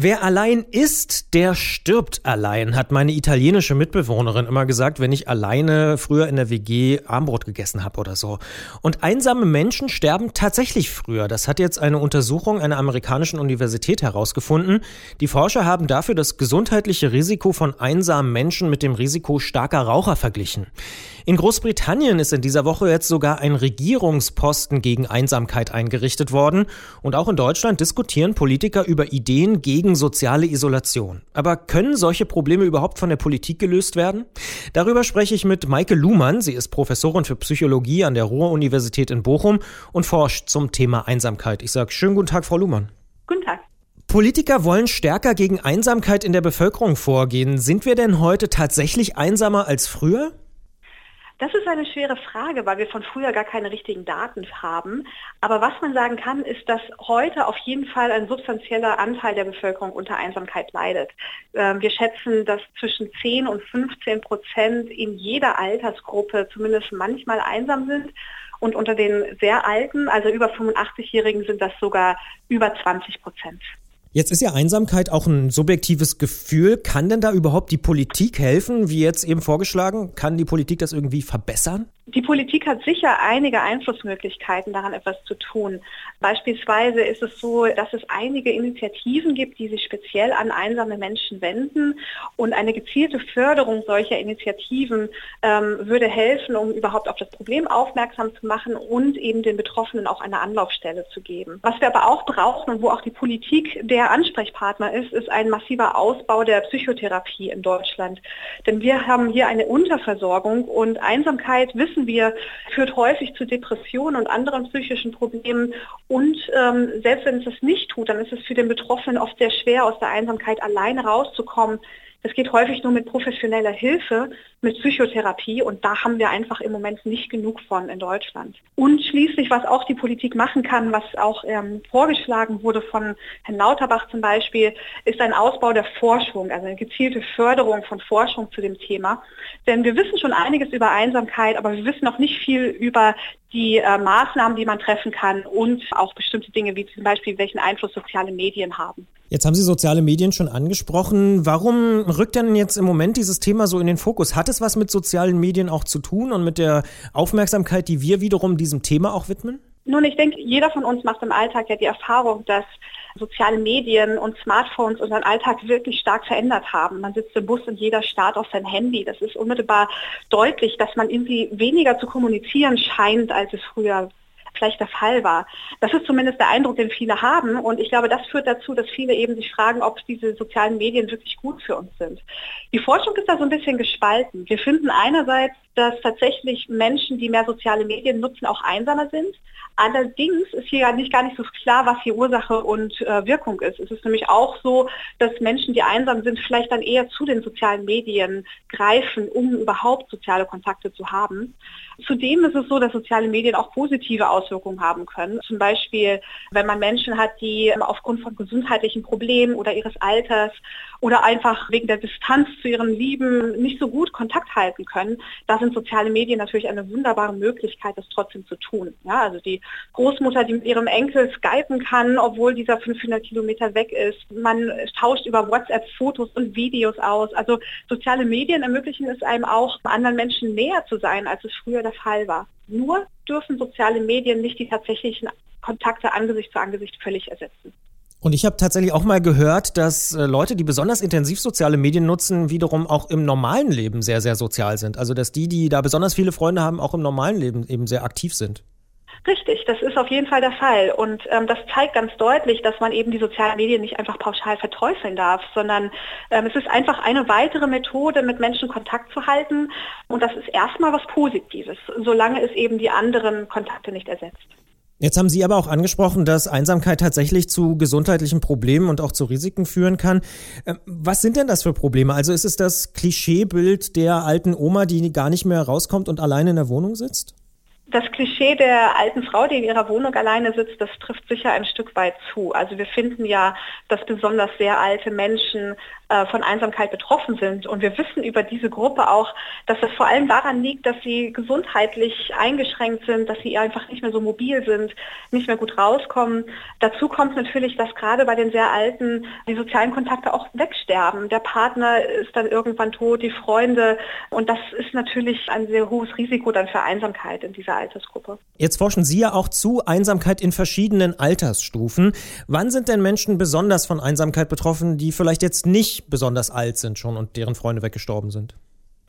Wer allein ist, der stirbt allein, hat meine italienische Mitbewohnerin immer gesagt, wenn ich alleine früher in der WG Armbrot gegessen habe oder so. Und einsame Menschen sterben tatsächlich früher. Das hat jetzt eine Untersuchung einer amerikanischen Universität herausgefunden. Die Forscher haben dafür das gesundheitliche Risiko von einsamen Menschen mit dem Risiko starker Raucher verglichen. In Großbritannien ist in dieser Woche jetzt sogar ein Regierungsposten gegen Einsamkeit eingerichtet worden. Und auch in Deutschland diskutieren Politiker über Ideen gegen gegen soziale Isolation. Aber können solche Probleme überhaupt von der Politik gelöst werden? Darüber spreche ich mit Maike Luhmann. Sie ist Professorin für Psychologie an der Ruhr-Universität in Bochum und forscht zum Thema Einsamkeit. Ich sage schönen guten Tag, Frau Luhmann. Guten Tag. Politiker wollen stärker gegen Einsamkeit in der Bevölkerung vorgehen. Sind wir denn heute tatsächlich einsamer als früher? Das ist eine schwere Frage, weil wir von früher gar keine richtigen Daten haben. Aber was man sagen kann, ist, dass heute auf jeden Fall ein substanzieller Anteil der Bevölkerung unter Einsamkeit leidet. Ähm, wir schätzen, dass zwischen 10 und 15 Prozent in jeder Altersgruppe zumindest manchmal einsam sind. Und unter den sehr alten, also über 85-Jährigen, sind das sogar über 20 Prozent. Jetzt ist ja Einsamkeit auch ein subjektives Gefühl. Kann denn da überhaupt die Politik helfen, wie jetzt eben vorgeschlagen? Kann die Politik das irgendwie verbessern? Die Politik hat sicher einige Einflussmöglichkeiten, daran etwas zu tun. Beispielsweise ist es so, dass es einige Initiativen gibt, die sich speziell an einsame Menschen wenden. Und eine gezielte Förderung solcher Initiativen ähm, würde helfen, um überhaupt auf das Problem aufmerksam zu machen und eben den Betroffenen auch eine Anlaufstelle zu geben. Was wir aber auch brauchen und wo auch die Politik der Ansprechpartner ist, ist ein massiver Ausbau der Psychotherapie in Deutschland. Denn wir haben hier eine Unterversorgung und Einsamkeit wissen wissen wir, führt häufig zu Depressionen und anderen psychischen Problemen. Und ähm, selbst wenn es das nicht tut, dann ist es für den Betroffenen oft sehr schwer, aus der Einsamkeit alleine rauszukommen. Es geht häufig nur mit professioneller Hilfe, mit Psychotherapie und da haben wir einfach im Moment nicht genug von in Deutschland. Und schließlich, was auch die Politik machen kann, was auch ähm, vorgeschlagen wurde von Herrn Lauterbach zum Beispiel, ist ein Ausbau der Forschung, also eine gezielte Förderung von Forschung zu dem Thema. Denn wir wissen schon einiges über Einsamkeit, aber wir wissen noch nicht viel über die äh, Maßnahmen, die man treffen kann und auch bestimmte Dinge wie zum Beispiel, welchen Einfluss soziale Medien haben. Jetzt haben Sie soziale Medien schon angesprochen. Warum rückt denn jetzt im Moment dieses Thema so in den Fokus? Hat es was mit sozialen Medien auch zu tun und mit der Aufmerksamkeit, die wir wiederum diesem Thema auch widmen? Nun, ich denke, jeder von uns macht im Alltag ja die Erfahrung, dass soziale Medien und Smartphones unseren Alltag wirklich stark verändert haben. Man sitzt im Bus und jeder starrt auf sein Handy. Das ist unmittelbar deutlich, dass man irgendwie weniger zu kommunizieren scheint, als es früher vielleicht der Fall war. Das ist zumindest der Eindruck, den viele haben. Und ich glaube, das führt dazu, dass viele eben sich fragen, ob diese sozialen Medien wirklich gut für uns sind. Die Forschung ist da so ein bisschen gespalten. Wir finden einerseits, dass tatsächlich Menschen, die mehr soziale Medien nutzen, auch einsamer sind. Allerdings ist hier nicht gar nicht so klar, was hier Ursache und äh, Wirkung ist. Es ist nämlich auch so, dass Menschen, die einsam sind, vielleicht dann eher zu den sozialen Medien greifen, um überhaupt soziale Kontakte zu haben. Zudem ist es so, dass soziale Medien auch positive Auswirkungen haben können. Zum Beispiel, wenn man Menschen hat, die aufgrund von gesundheitlichen Problemen oder ihres Alters oder einfach wegen der Distanz zu ihren Lieben nicht so gut Kontakt halten können, da sind soziale Medien natürlich eine wunderbare Möglichkeit, das trotzdem zu tun. Ja, also die Großmutter, die mit ihrem Enkel skypen kann, obwohl dieser 500 Kilometer weg ist. Man tauscht über WhatsApp Fotos und Videos aus. Also soziale Medien ermöglichen es einem auch, anderen Menschen näher zu sein, als es früher der Fall war. Nur dürfen soziale Medien nicht die tatsächlichen Kontakte Angesicht zu Angesicht völlig ersetzen. Und ich habe tatsächlich auch mal gehört, dass äh, Leute, die besonders intensiv soziale Medien nutzen, wiederum auch im normalen Leben sehr, sehr sozial sind. Also dass die, die da besonders viele Freunde haben, auch im normalen Leben eben sehr aktiv sind. Richtig, das ist auf jeden Fall der Fall. Und ähm, das zeigt ganz deutlich, dass man eben die sozialen Medien nicht einfach pauschal verteufeln darf, sondern ähm, es ist einfach eine weitere Methode, mit Menschen Kontakt zu halten. Und das ist erstmal was Positives, solange es eben die anderen Kontakte nicht ersetzt. Jetzt haben Sie aber auch angesprochen, dass Einsamkeit tatsächlich zu gesundheitlichen Problemen und auch zu Risiken führen kann. Ähm, was sind denn das für Probleme? Also ist es das Klischeebild der alten Oma, die gar nicht mehr rauskommt und allein in der Wohnung sitzt? Das Klischee der alten Frau, die in ihrer Wohnung alleine sitzt, das trifft sicher ein Stück weit zu. Also wir finden ja, dass besonders sehr alte Menschen äh, von Einsamkeit betroffen sind. Und wir wissen über diese Gruppe auch, dass das vor allem daran liegt, dass sie gesundheitlich eingeschränkt sind, dass sie einfach nicht mehr so mobil sind, nicht mehr gut rauskommen. Dazu kommt natürlich, dass gerade bei den sehr Alten die sozialen Kontakte auch wegsterben. Der Partner ist dann irgendwann tot, die Freunde. Und das ist natürlich ein sehr hohes Risiko dann für Einsamkeit in dieser Altersgruppe. Jetzt forschen Sie ja auch zu Einsamkeit in verschiedenen Altersstufen. Wann sind denn Menschen besonders von Einsamkeit betroffen, die vielleicht jetzt nicht besonders alt sind schon und deren Freunde weggestorben sind?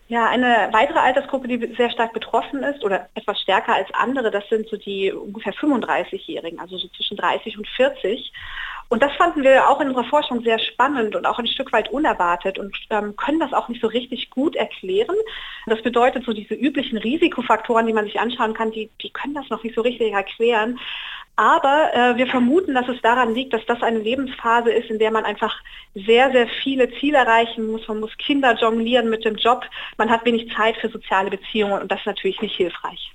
Ja, eine weitere Altersgruppe, die sehr stark betroffen ist oder etwas stärker als andere, das sind so die ungefähr 35-Jährigen, also so zwischen 30 und 40. Und das fanden wir auch in unserer Forschung sehr spannend und auch ein Stück weit unerwartet und ähm, können das auch nicht so richtig gut erklären. Das bedeutet, so diese üblichen Risikofaktoren, die man sich anschauen kann, die, die können das noch nicht so richtig erklären. Aber äh, wir vermuten, dass es daran liegt, dass das eine Lebensphase ist, in der man einfach sehr, sehr viele Ziele erreichen muss. Man muss Kinder jonglieren mit dem Job. Man hat wenig Zeit für soziale Beziehungen und das ist natürlich nicht hilfreich.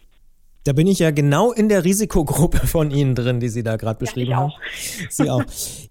Da bin ich ja genau in der Risikogruppe von Ihnen drin, die Sie da gerade beschrieben ja, haben. Sie auch.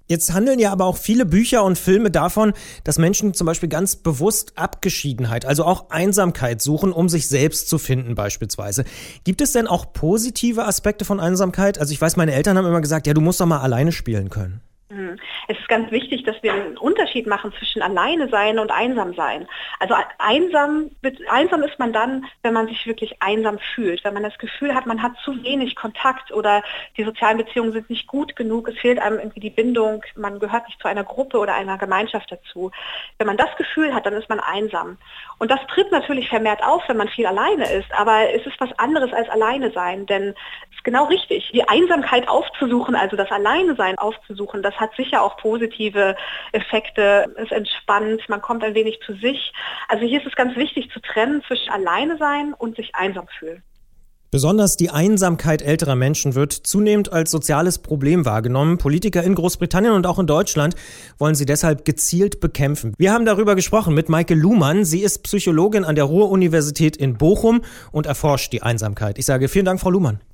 Jetzt handeln ja aber auch viele Bücher und Filme davon, dass Menschen zum Beispiel ganz bewusst Abgeschiedenheit, also auch Einsamkeit suchen, um sich selbst zu finden beispielsweise. Gibt es denn auch positive Aspekte von Einsamkeit? Also ich weiß, meine Eltern haben immer gesagt, ja, du musst doch mal alleine spielen können. Mhm. Es ist ganz wichtig, dass wir einen Unterschied machen zwischen alleine sein und einsam sein. Also einsam, einsam ist man dann, wenn man sich wirklich einsam fühlt, wenn man das Gefühl hat, man hat zu wenig Kontakt oder die sozialen Beziehungen sind nicht gut genug, es fehlt einem irgendwie die Bindung, man gehört nicht zu einer Gruppe oder einer Gemeinschaft dazu. Wenn man das Gefühl hat, dann ist man einsam. Und das tritt natürlich vermehrt auf, wenn man viel alleine ist, aber es ist was anderes als alleine sein, denn genau richtig, die Einsamkeit aufzusuchen, also das Alleine sein aufzusuchen, das hat sicher auch positive Effekte. Es entspannt, man kommt ein wenig zu sich. Also hier ist es ganz wichtig zu trennen zwischen alleine sein und sich einsam fühlen. Besonders die Einsamkeit älterer Menschen wird zunehmend als soziales Problem wahrgenommen. Politiker in Großbritannien und auch in Deutschland wollen sie deshalb gezielt bekämpfen. Wir haben darüber gesprochen mit Maike Luhmann. Sie ist Psychologin an der Ruhr-Universität in Bochum und erforscht die Einsamkeit. Ich sage vielen Dank, Frau Luhmann.